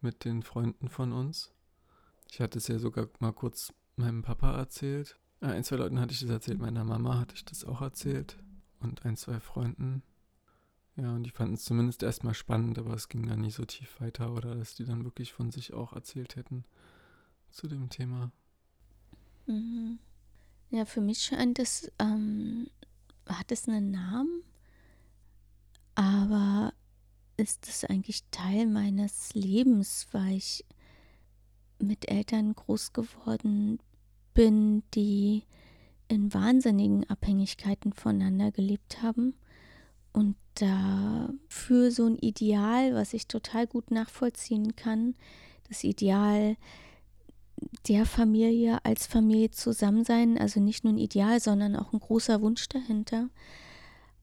mit den Freunden von uns. Ich hatte es ja sogar mal kurz meinem Papa erzählt. Ein, zwei Leuten hatte ich das erzählt, meiner Mama hatte ich das auch erzählt und ein, zwei Freunden. Ja, und die fanden es zumindest erstmal spannend, aber es ging dann nicht so tief weiter oder dass die dann wirklich von sich auch erzählt hätten zu dem Thema. Mhm. Ja, für mich scheint es, ähm, hat es einen Namen, aber ist es eigentlich Teil meines Lebens, weil ich mit Eltern groß geworden bin, die in wahnsinnigen Abhängigkeiten voneinander gelebt haben. Und da für so ein Ideal, was ich total gut nachvollziehen kann, das Ideal der Familie als Familie zusammen sein, also nicht nur ein Ideal, sondern auch ein großer Wunsch dahinter,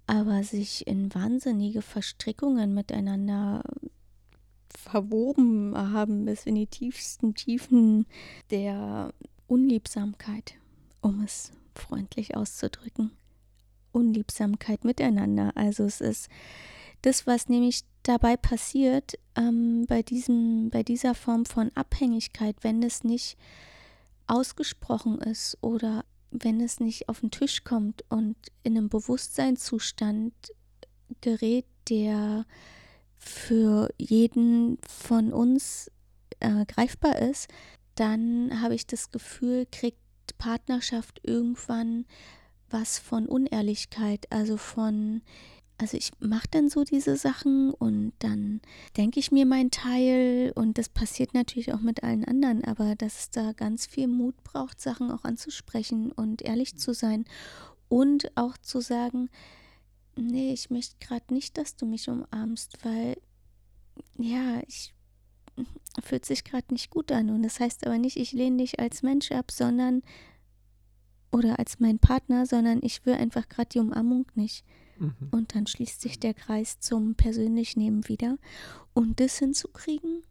aber sich in wahnsinnige Verstrickungen miteinander verwoben haben bis in die tiefsten Tiefen der Unliebsamkeit, um es freundlich auszudrücken. Unliebsamkeit miteinander. Also es ist das, was nämlich dabei passiert, ähm, bei, diesem, bei dieser Form von Abhängigkeit, wenn es nicht ausgesprochen ist oder wenn es nicht auf den Tisch kommt und in einem Bewusstseinszustand gerät, der für jeden von uns äh, greifbar ist, dann habe ich das Gefühl, kriegt Partnerschaft irgendwann was von Unehrlichkeit, also von, also ich mache dann so diese Sachen und dann denke ich mir meinen Teil und das passiert natürlich auch mit allen anderen, aber dass es da ganz viel Mut braucht, Sachen auch anzusprechen und ehrlich zu sein und auch zu sagen, nee, ich möchte gerade nicht, dass du mich umarmst, weil ja, ich fühlt sich gerade nicht gut an. Und das heißt aber nicht, ich lehne dich als Mensch ab, sondern oder als mein Partner, sondern ich will einfach gerade die Umarmung nicht. Mhm. Und dann schließt sich der Kreis zum Persönlichnehmen wieder. Und das hinzukriegen,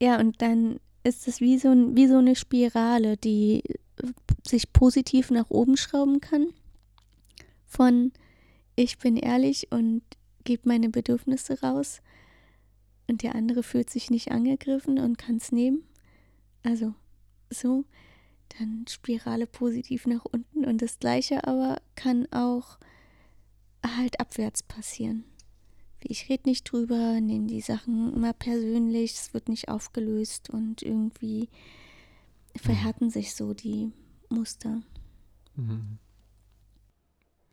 ja, und dann ist es wie so, wie so eine Spirale, die sich positiv nach oben schrauben kann. Von ich bin ehrlich und gebe meine Bedürfnisse raus und der andere fühlt sich nicht angegriffen und kann es nehmen. Also so, dann Spirale positiv nach unten und das gleiche aber kann auch halt abwärts passieren. Ich rede nicht drüber, nehme die Sachen immer persönlich, es wird nicht aufgelöst und irgendwie verhärten sich so die Muster. Mhm.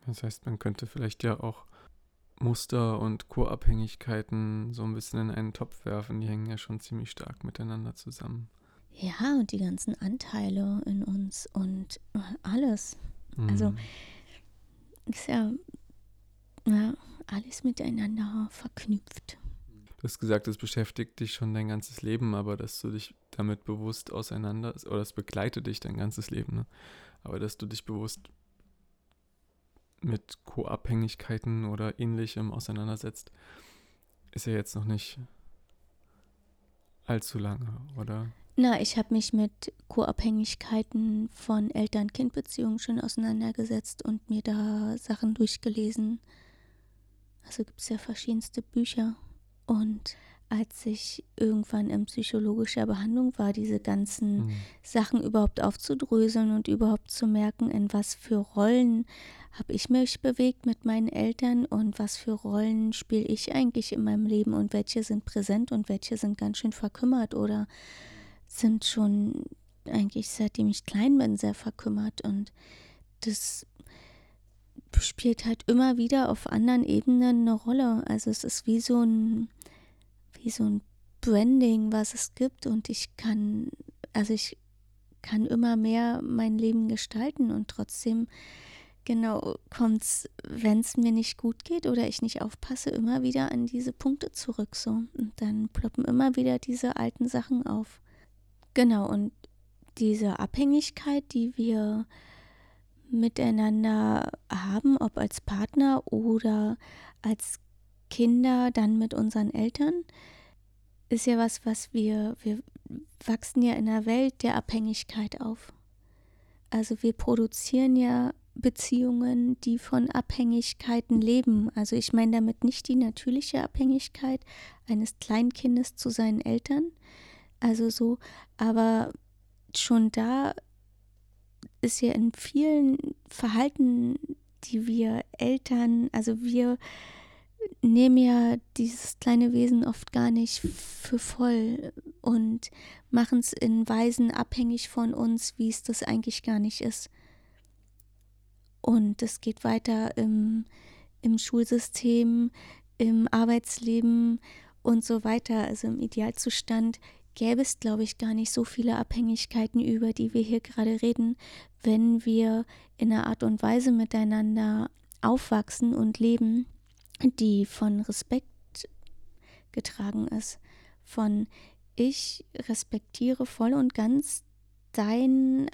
Das heißt, man könnte vielleicht ja auch Muster und Co-Abhängigkeiten so ein bisschen in einen Topf werfen. Die hängen ja schon ziemlich stark miteinander zusammen. Ja, und die ganzen Anteile in uns und alles. Mhm. Also ist ja, ja alles miteinander verknüpft. Du hast gesagt, es beschäftigt dich schon dein ganzes Leben, aber dass du dich damit bewusst auseinander, oder es begleitet dich dein ganzes Leben, ne? aber dass du dich bewusst mit Co-Abhängigkeiten oder ähnlichem auseinandersetzt, ist ja jetzt noch nicht allzu lange, oder? Na, ich habe mich mit Co-Abhängigkeiten von Eltern-Kind-Beziehungen schon auseinandergesetzt und mir da Sachen durchgelesen. Also gibt es ja verschiedenste Bücher. Und als ich irgendwann in psychologischer Behandlung war, diese ganzen mhm. Sachen überhaupt aufzudröseln und überhaupt zu merken, in was für Rollen habe ich mich bewegt mit meinen Eltern und was für Rollen spiele ich eigentlich in meinem Leben und welche sind präsent und welche sind ganz schön verkümmert oder sind schon eigentlich seitdem ich klein bin sehr verkümmert und das spielt halt immer wieder auf anderen Ebenen eine Rolle. Also es ist wie so ein wie so ein Branding, was es gibt und ich kann, also ich kann immer mehr mein Leben gestalten und trotzdem genau kommt es, wenn es mir nicht gut geht oder ich nicht aufpasse, immer wieder an diese Punkte zurück so und dann ploppen immer wieder diese alten Sachen auf. Genau und diese Abhängigkeit, die wir miteinander haben, ob als Partner oder als Kinder dann mit unseren Eltern, ist ja was, was wir, wir wachsen ja in einer Welt der Abhängigkeit auf. Also wir produzieren ja Beziehungen, die von Abhängigkeiten leben. Also ich meine damit nicht die natürliche Abhängigkeit eines Kleinkindes zu seinen Eltern, also so, aber schon da ist ja in vielen Verhalten, die wir Eltern, also wir nehmen ja dieses kleine Wesen oft gar nicht für voll und machen es in Weisen abhängig von uns, wie es das eigentlich gar nicht ist. Und es geht weiter im, im Schulsystem, im Arbeitsleben und so weiter. Also im Idealzustand gäbe es, glaube ich, gar nicht so viele Abhängigkeiten, über die wir hier gerade reden, wenn wir in einer Art und Weise miteinander aufwachsen und leben, die von Respekt getragen ist. Von ich respektiere voll und ganz dein,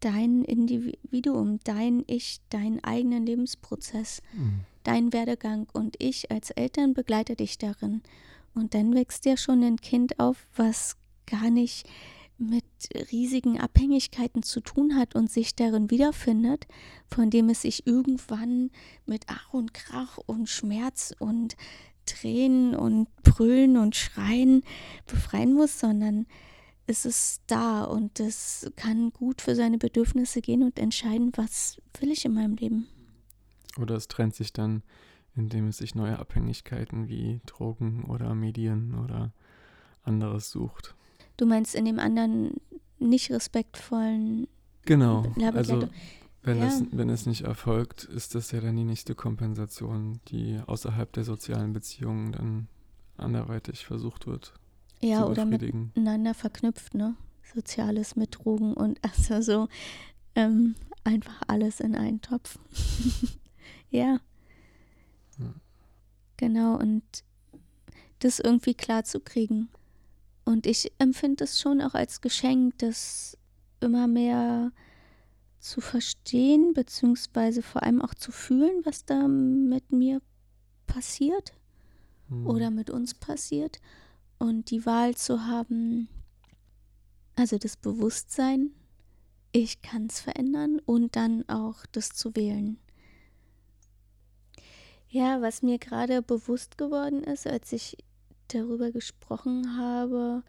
dein Individuum, dein Ich, deinen eigenen Lebensprozess, mhm. deinen Werdegang und ich als Eltern begleite dich darin. Und dann wächst ja schon ein Kind auf, was gar nicht mit riesigen Abhängigkeiten zu tun hat und sich darin wiederfindet, von dem es sich irgendwann mit Ach und Krach und Schmerz und Tränen und Brüllen und Schreien befreien muss, sondern es ist da und es kann gut für seine Bedürfnisse gehen und entscheiden, was will ich in meinem Leben. Oder es trennt sich dann, indem es sich neue Abhängigkeiten wie Drogen oder Medien oder anderes sucht. Du meinst in dem anderen nicht respektvollen. Genau. Also wenn, ja. es, wenn es nicht erfolgt, ist das ja dann die nächste Kompensation, die außerhalb der sozialen Beziehungen dann anderweitig versucht wird. Ja, oder miteinander verknüpft, ne? Soziales mit Drogen und also so ähm, einfach alles in einen Topf. ja. ja. Genau, und das irgendwie klar zu kriegen. Und ich empfinde es schon auch als Geschenk, das immer mehr zu verstehen, beziehungsweise vor allem auch zu fühlen, was da mit mir passiert hm. oder mit uns passiert. Und die Wahl zu haben, also das Bewusstsein, ich kann es verändern und dann auch das zu wählen. Ja, was mir gerade bewusst geworden ist, als ich darüber gesprochen habe,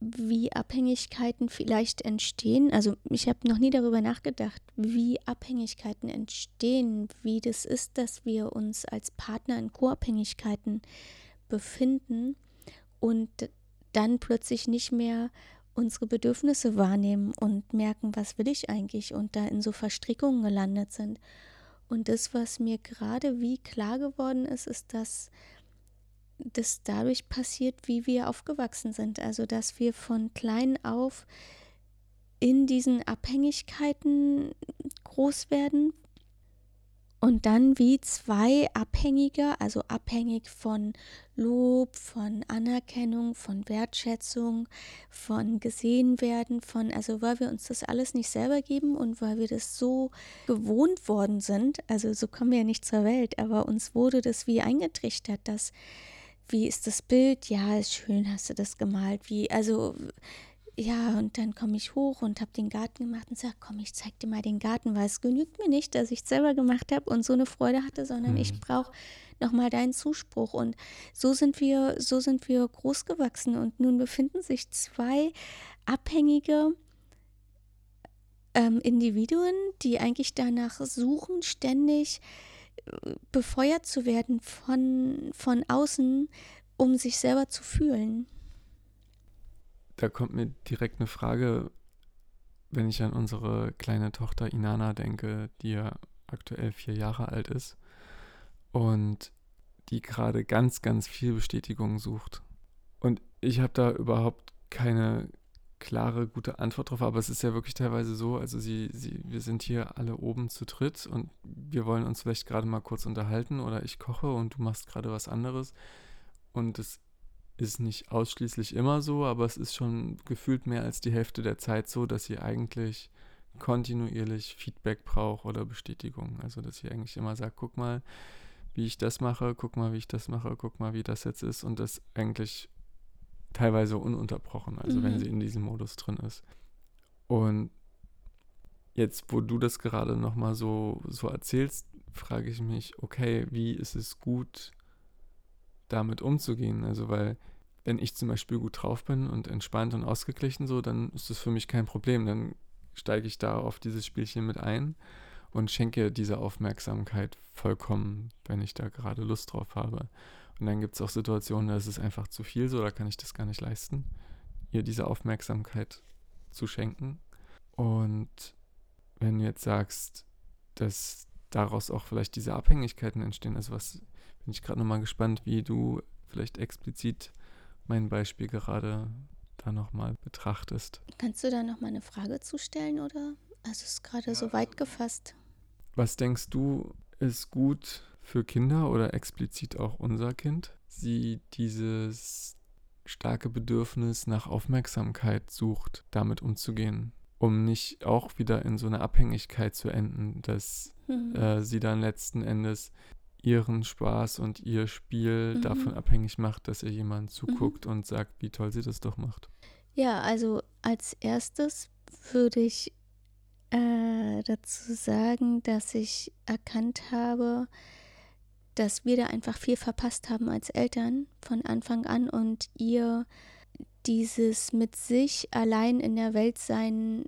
wie Abhängigkeiten vielleicht entstehen. Also ich habe noch nie darüber nachgedacht, wie Abhängigkeiten entstehen, wie das ist, dass wir uns als Partner in Co-Abhängigkeiten befinden und dann plötzlich nicht mehr unsere Bedürfnisse wahrnehmen und merken, was will ich eigentlich und da in so Verstrickungen gelandet sind. Und das, was mir gerade wie klar geworden ist, ist, dass das dadurch passiert, wie wir aufgewachsen sind. Also, dass wir von klein auf in diesen Abhängigkeiten groß werden, und dann wie zwei Abhängige, also abhängig von Lob, von Anerkennung, von Wertschätzung, von gesehen werden, von, also weil wir uns das alles nicht selber geben und weil wir das so gewohnt worden sind, also so kommen wir ja nicht zur Welt, aber uns wurde das wie eingetrichtert, dass wie ist das Bild? Ja, ist schön, hast du das gemalt. Wie, also ja, und dann komme ich hoch und habe den Garten gemacht und sage, komm, ich zeig dir mal den Garten, weil es genügt mir nicht, dass ich es selber gemacht habe und so eine Freude hatte, sondern mhm. ich brauche nochmal deinen Zuspruch. Und so sind wir, so sind wir groß gewachsen. Und nun befinden sich zwei abhängige ähm, Individuen, die eigentlich danach suchen, ständig befeuert zu werden von, von außen, um sich selber zu fühlen da kommt mir direkt eine Frage, wenn ich an unsere kleine Tochter Inana denke, die ja aktuell vier Jahre alt ist und die gerade ganz, ganz viel Bestätigung sucht. Und ich habe da überhaupt keine klare, gute Antwort drauf, aber es ist ja wirklich teilweise so, also sie, sie, wir sind hier alle oben zu dritt und wir wollen uns vielleicht gerade mal kurz unterhalten oder ich koche und du machst gerade was anderes und es ist nicht ausschließlich immer so, aber es ist schon gefühlt mehr als die Hälfte der Zeit so, dass sie eigentlich kontinuierlich Feedback braucht oder Bestätigung. Also dass sie eigentlich immer sagt, guck mal, wie ich das mache, guck mal, wie ich das mache, guck mal, wie das jetzt ist und das eigentlich teilweise ununterbrochen, also mhm. wenn sie in diesem Modus drin ist. Und jetzt, wo du das gerade nochmal so, so erzählst, frage ich mich, okay, wie ist es gut, damit umzugehen. Also weil wenn ich zum Beispiel gut drauf bin und entspannt und ausgeglichen so, dann ist das für mich kein Problem. Dann steige ich da auf dieses Spielchen mit ein und schenke diese Aufmerksamkeit vollkommen, wenn ich da gerade Lust drauf habe. Und dann gibt es auch Situationen, da ist es einfach zu viel so, da kann ich das gar nicht leisten, ihr diese Aufmerksamkeit zu schenken. Und wenn du jetzt sagst, dass daraus auch vielleicht diese Abhängigkeiten entstehen, also was bin ich gerade nochmal gespannt, wie du vielleicht explizit mein Beispiel gerade da nochmal betrachtest. Kannst du da nochmal eine Frage zustellen oder? Also es ist gerade so weit gefasst. Was denkst du, ist gut für Kinder oder explizit auch unser Kind, sie dieses starke Bedürfnis nach Aufmerksamkeit sucht, damit umzugehen, um nicht auch wieder in so eine Abhängigkeit zu enden, dass mhm. äh, sie dann letzten Endes ihren Spaß und ihr Spiel mhm. davon abhängig macht, dass ihr jemand zuguckt mhm. und sagt, wie toll sie das doch macht. Ja, also als erstes würde ich äh, dazu sagen, dass ich erkannt habe, dass wir da einfach viel verpasst haben als Eltern von Anfang an und ihr dieses mit sich allein in der Welt sein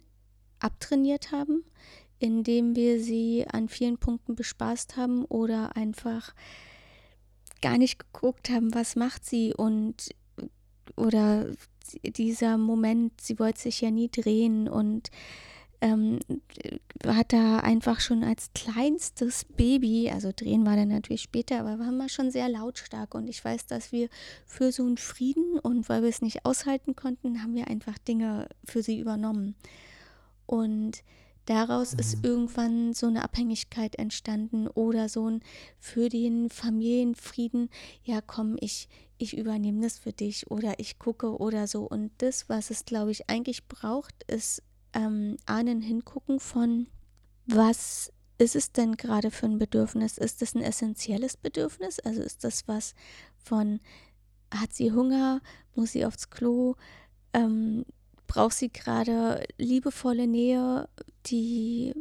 abtrainiert haben indem wir sie an vielen Punkten bespaßt haben oder einfach gar nicht geguckt haben, was macht sie und oder dieser Moment, sie wollte sich ja nie drehen und ähm, hat da einfach schon als kleinstes Baby, also drehen war dann natürlich später, aber waren wir schon sehr lautstark und ich weiß, dass wir für so einen Frieden und weil wir es nicht aushalten konnten, haben wir einfach Dinge für sie übernommen. Und Daraus mhm. ist irgendwann so eine Abhängigkeit entstanden oder so ein für den Familienfrieden, ja komm, ich, ich übernehme das für dich oder ich gucke oder so. Und das, was es, glaube ich, eigentlich braucht, ist ähm, ahnen hingucken von, was ist es denn gerade für ein Bedürfnis? Ist das ein essentielles Bedürfnis? Also ist das was von, hat sie Hunger, muss sie aufs Klo, ähm, braucht sie gerade liebevolle Nähe, die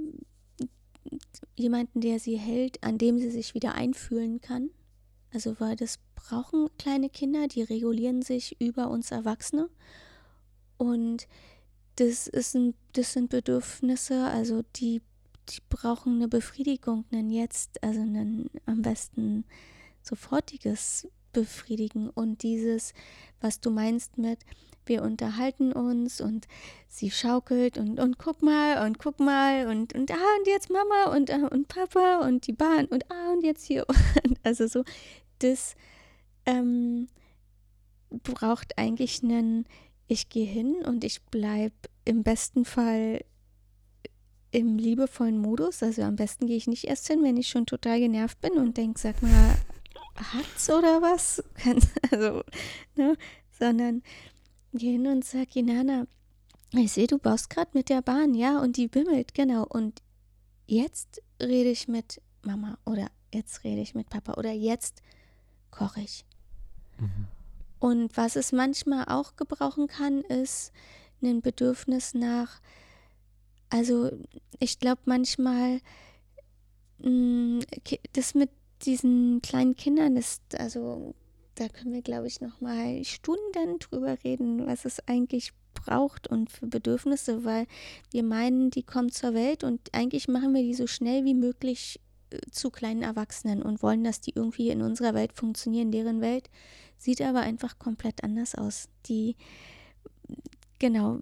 jemanden, der sie hält, an dem sie sich wieder einfühlen kann. Also weil das brauchen kleine Kinder, die regulieren sich über uns Erwachsene. Und das, ist ein, das sind Bedürfnisse, also die, die brauchen eine Befriedigung, einen Jetzt, also ein am besten sofortiges befriedigen und dieses, was du meinst mit, wir unterhalten uns und sie schaukelt und, und guck mal und guck mal und, und ah und jetzt Mama und, ah, und Papa und die Bahn und ah und jetzt hier. also so, das ähm, braucht eigentlich einen, ich gehe hin und ich bleibe im besten Fall im liebevollen Modus. Also am besten gehe ich nicht erst hin, wenn ich schon total genervt bin und denke, sag mal, hat's oder was? also, ne? Sondern gehe hin und sag, Inana, ich sehe, du baust gerade mit der Bahn, ja, und die bimmelt, genau. Und jetzt rede ich mit Mama oder jetzt rede ich mit Papa oder jetzt koche ich. Mhm. Und was es manchmal auch gebrauchen kann, ist ein Bedürfnis nach, also ich glaube manchmal, mm, das mit diesen kleinen Kindern ist, also da können wir, glaube ich, noch mal Stunden drüber reden, was es eigentlich braucht und für Bedürfnisse, weil wir meinen, die kommen zur Welt und eigentlich machen wir die so schnell wie möglich äh, zu kleinen Erwachsenen und wollen, dass die irgendwie in unserer Welt funktionieren. Deren Welt sieht aber einfach komplett anders aus. Die, genau,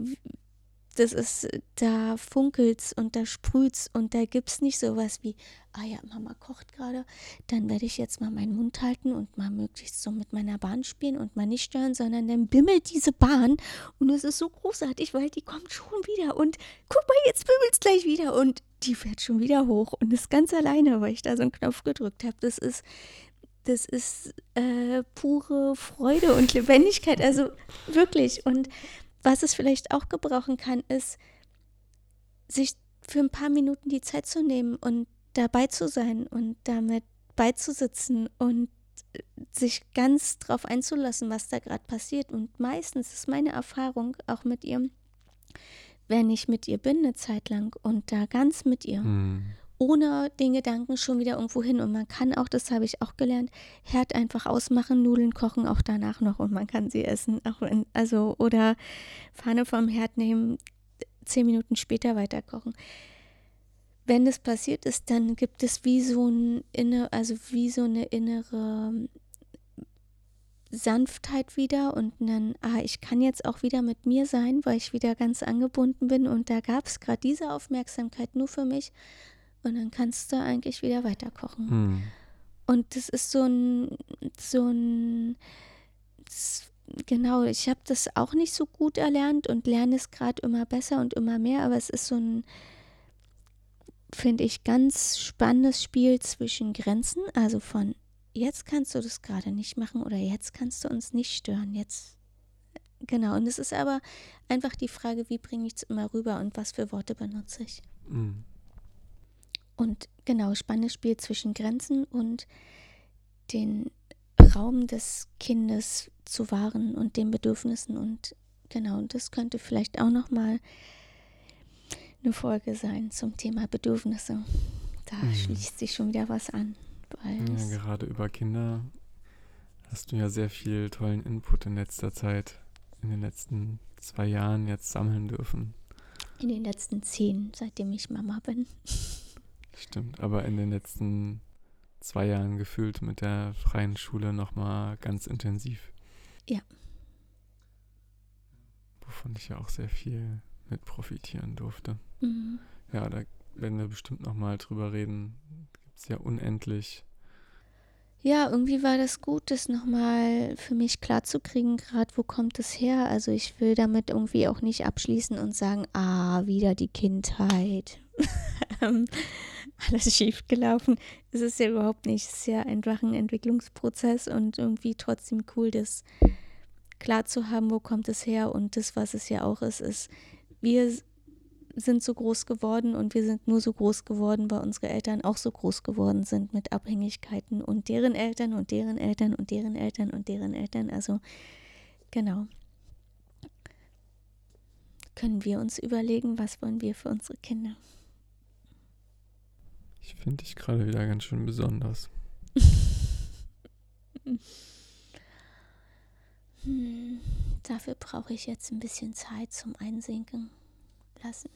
das ist, da funkelt's und da sprüht's und da gibt's nicht sowas wie, ah ja, Mama kocht gerade, dann werde ich jetzt mal meinen Mund halten und mal möglichst so mit meiner Bahn spielen und mal nicht stören, sondern dann bimmelt diese Bahn und es ist so großartig, weil die kommt schon wieder und guck mal, jetzt bimmelt's gleich wieder und die fährt schon wieder hoch und ist ganz alleine, weil ich da so einen Knopf gedrückt habe. Das ist, das ist äh, pure Freude und Lebendigkeit, also wirklich. Und was es vielleicht auch gebrauchen kann, ist, sich für ein paar Minuten die Zeit zu nehmen und dabei zu sein und damit beizusitzen und sich ganz drauf einzulassen, was da gerade passiert. Und meistens ist meine Erfahrung auch mit ihr, wenn ich mit ihr bin eine Zeit lang und da ganz mit ihr. Mhm ohne den Gedanken schon wieder irgendwo hin. Und man kann auch, das habe ich auch gelernt, Herd einfach ausmachen, Nudeln kochen auch danach noch und man kann sie essen. Auch wenn, also, oder Pfanne vom Herd nehmen, zehn Minuten später weiter kochen. Wenn das passiert ist, dann gibt es wie so ein inne, also wie so eine innere Sanftheit wieder und dann, ah, ich kann jetzt auch wieder mit mir sein, weil ich wieder ganz angebunden bin und da gab es gerade diese Aufmerksamkeit nur für mich und dann kannst du eigentlich wieder weiter kochen. Mhm. Und das ist so ein, so ein, das, genau, ich habe das auch nicht so gut erlernt und lerne es gerade immer besser und immer mehr, aber es ist so ein, finde ich, ganz spannendes Spiel zwischen Grenzen, also von jetzt kannst du das gerade nicht machen oder jetzt kannst du uns nicht stören, jetzt Genau, und es ist aber einfach die Frage, wie bringe ich es immer rüber und was für Worte benutze ich. Mhm. Und genau, spannendes Spiel zwischen Grenzen und den Raum des Kindes zu wahren und den Bedürfnissen und genau, das könnte vielleicht auch noch mal eine Folge sein zum Thema Bedürfnisse. Da mhm. schließt sich schon wieder was an. ja, gerade über Kinder hast du ja sehr viel tollen Input in letzter Zeit, in den letzten zwei Jahren jetzt sammeln dürfen. In den letzten zehn, seitdem ich Mama bin. Stimmt, aber in den letzten zwei Jahren gefühlt mit der freien Schule nochmal ganz intensiv. Ja. Wovon ich ja auch sehr viel mit profitieren durfte. Mhm. Ja, da werden wir bestimmt nochmal drüber reden. Gibt es ja unendlich. Ja, irgendwie war das gut, das nochmal für mich klarzukriegen, gerade wo kommt es her. Also ich will damit irgendwie auch nicht abschließen und sagen, ah, wieder die Kindheit. Alles schief gelaufen. Es ist ja überhaupt nicht. Es ist ja einfach ein Entwicklungsprozess und irgendwie trotzdem cool, das klar zu haben, wo kommt es her. Und das, was es ja auch ist, ist, wir sind so groß geworden und wir sind nur so groß geworden, weil unsere Eltern auch so groß geworden sind mit Abhängigkeiten und deren Eltern und deren Eltern und deren Eltern und deren Eltern. Also genau. Können wir uns überlegen, was wollen wir für unsere Kinder? Ich finde dich gerade wieder ganz schön besonders. hm, dafür brauche ich jetzt ein bisschen Zeit zum Einsinken lassen.